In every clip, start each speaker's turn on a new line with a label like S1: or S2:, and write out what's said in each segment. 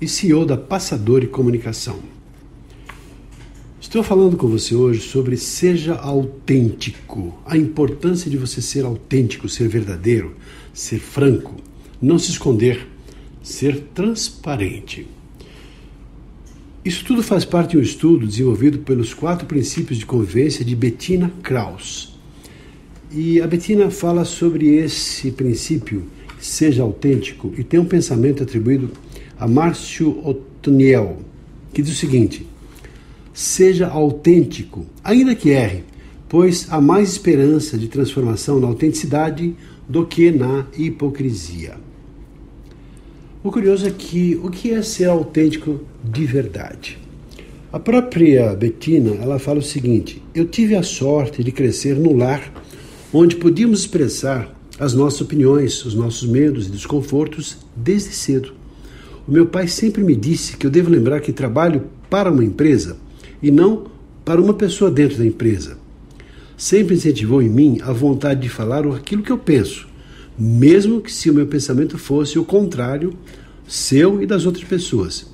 S1: e CEO da Passadori Comunicação. Estou falando com você hoje sobre seja autêntico, a importância de você ser autêntico, ser verdadeiro, ser franco, não se esconder, ser transparente. Isso tudo faz parte de um estudo desenvolvido pelos quatro princípios de convivência de Bettina Krauss. E a Bettina fala sobre esse princípio, seja autêntico, e tem um pensamento atribuído a Márcio Otoniel, que diz o seguinte: Seja autêntico, ainda que erre, pois há mais esperança de transformação na autenticidade do que na hipocrisia. O curioso é que o que é ser autêntico de verdade? A própria Bettina, ela fala o seguinte: Eu tive a sorte de crescer no lar onde podíamos expressar as nossas opiniões, os nossos medos e desconfortos desde cedo. O meu pai sempre me disse que eu devo lembrar que trabalho para uma empresa e não para uma pessoa dentro da empresa. Sempre incentivou em mim a vontade de falar aquilo que eu penso, mesmo que se o meu pensamento fosse o contrário seu e das outras pessoas.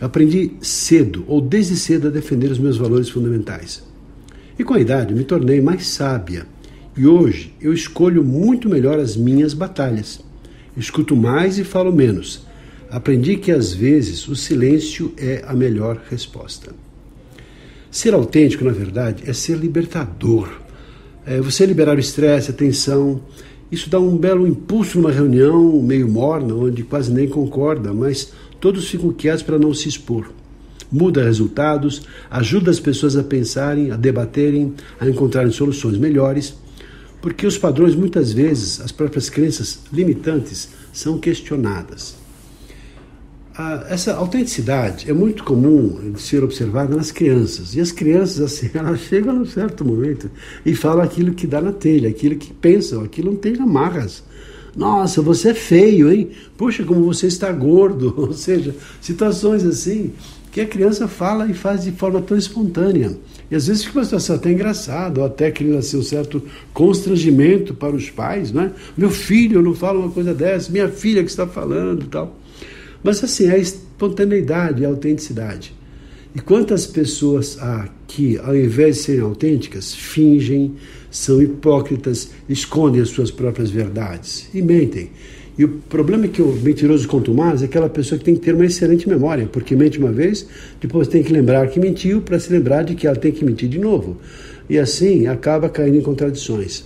S1: Eu aprendi cedo, ou desde cedo, a defender os meus valores fundamentais. E com a idade me tornei mais sábia. E hoje eu escolho muito melhor as minhas batalhas. Escuto mais e falo menos aprendi que às vezes o silêncio é a melhor resposta. Ser autêntico, na verdade, é ser libertador. É você liberar o estresse, a tensão. Isso dá um belo impulso numa reunião meio morna, onde quase nem concorda, mas todos ficam quietos para não se expor. Muda resultados, ajuda as pessoas a pensarem, a debaterem, a encontrarem soluções melhores, porque os padrões, muitas vezes, as próprias crenças limitantes, são questionadas essa autenticidade é muito comum de ser observada nas crianças. E as crianças, assim, elas chegam num certo momento e falam aquilo que dá na telha, aquilo que pensam, aquilo não tem amarras. Nossa, você é feio, hein? Puxa, como você está gordo. Ou seja, situações assim que a criança fala e faz de forma tão espontânea. E às vezes fica uma situação até engraçada, ou até cria assim, um certo constrangimento para os pais, não é? Meu filho não fala uma coisa dessa, minha filha que está falando tal. Mas assim, é a espontaneidade, a autenticidade. E quantas pessoas há que, ao invés de serem autênticas, fingem, são hipócritas, escondem as suas próprias verdades e mentem. E o problema é que o mentiroso mais é aquela pessoa que tem que ter uma excelente memória, porque mente uma vez, depois tem que lembrar que mentiu para se lembrar de que ela tem que mentir de novo. E assim acaba caindo em contradições.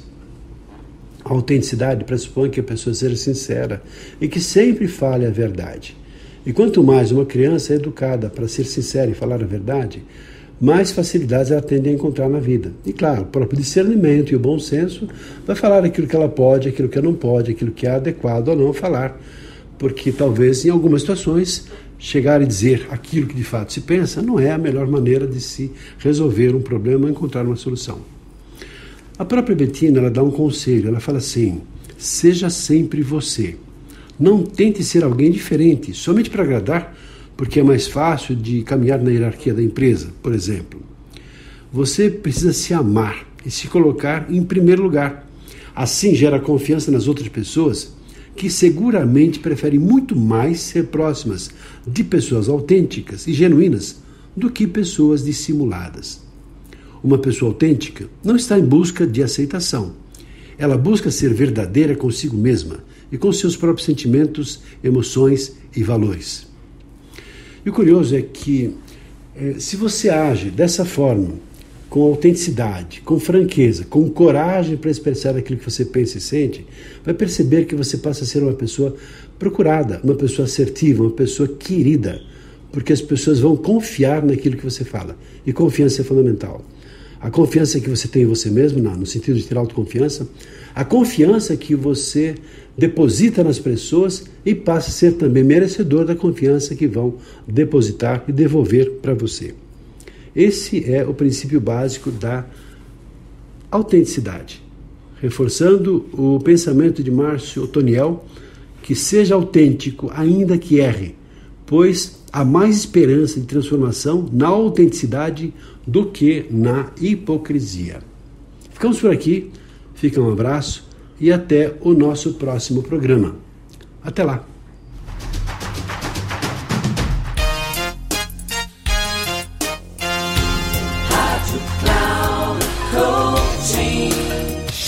S1: A autenticidade pressupõe que a pessoa seja sincera e que sempre fale a verdade. E quanto mais uma criança é educada para ser sincera e falar a verdade, mais facilidades ela tende a encontrar na vida. E claro, o próprio discernimento e o bom senso vai falar aquilo que ela pode, aquilo que ela não pode, aquilo que é adequado ou não falar. Porque talvez em algumas situações chegar e dizer aquilo que de fato se pensa não é a melhor maneira de se resolver um problema ou encontrar uma solução. A própria Bettina ela dá um conselho, ela fala assim: seja sempre você. Não tente ser alguém diferente, somente para agradar, porque é mais fácil de caminhar na hierarquia da empresa, por exemplo. Você precisa se amar e se colocar em primeiro lugar. Assim gera confiança nas outras pessoas, que seguramente preferem muito mais ser próximas de pessoas autênticas e genuínas do que pessoas dissimuladas. Uma pessoa autêntica não está em busca de aceitação. Ela busca ser verdadeira consigo mesma e com seus próprios sentimentos, emoções e valores. E o curioso é que, eh, se você age dessa forma, com autenticidade, com franqueza, com coragem para expressar aquilo que você pensa e sente, vai perceber que você passa a ser uma pessoa procurada, uma pessoa assertiva, uma pessoa querida, porque as pessoas vão confiar naquilo que você fala. E confiança é fundamental. A confiança que você tem em você mesmo, no sentido de ter autoconfiança, a confiança que você deposita nas pessoas e passa a ser também merecedor da confiança que vão depositar e devolver para você. Esse é o princípio básico da autenticidade. Reforçando o pensamento de Márcio Otoniel, que seja autêntico, ainda que erre, pois há mais esperança de transformação na autenticidade do que na hipocrisia. Ficamos por aqui, fica um abraço e até o nosso próximo programa. Até lá!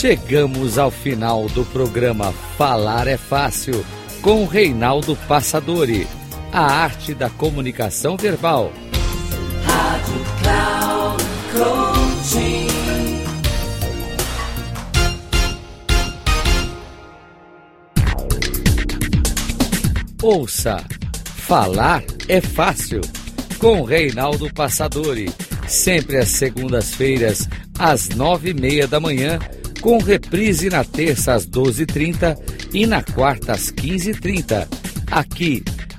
S2: Chegamos ao final do programa Falar é Fácil com Reinaldo Passadori, a arte da comunicação verbal. Rádio Cloud Coaching. Ouça Falar é Fácil com Reinaldo Passadori, sempre às segundas-feiras às nove e meia da manhã com reprise na terça às 12h30 e na quarta às 15h30, aqui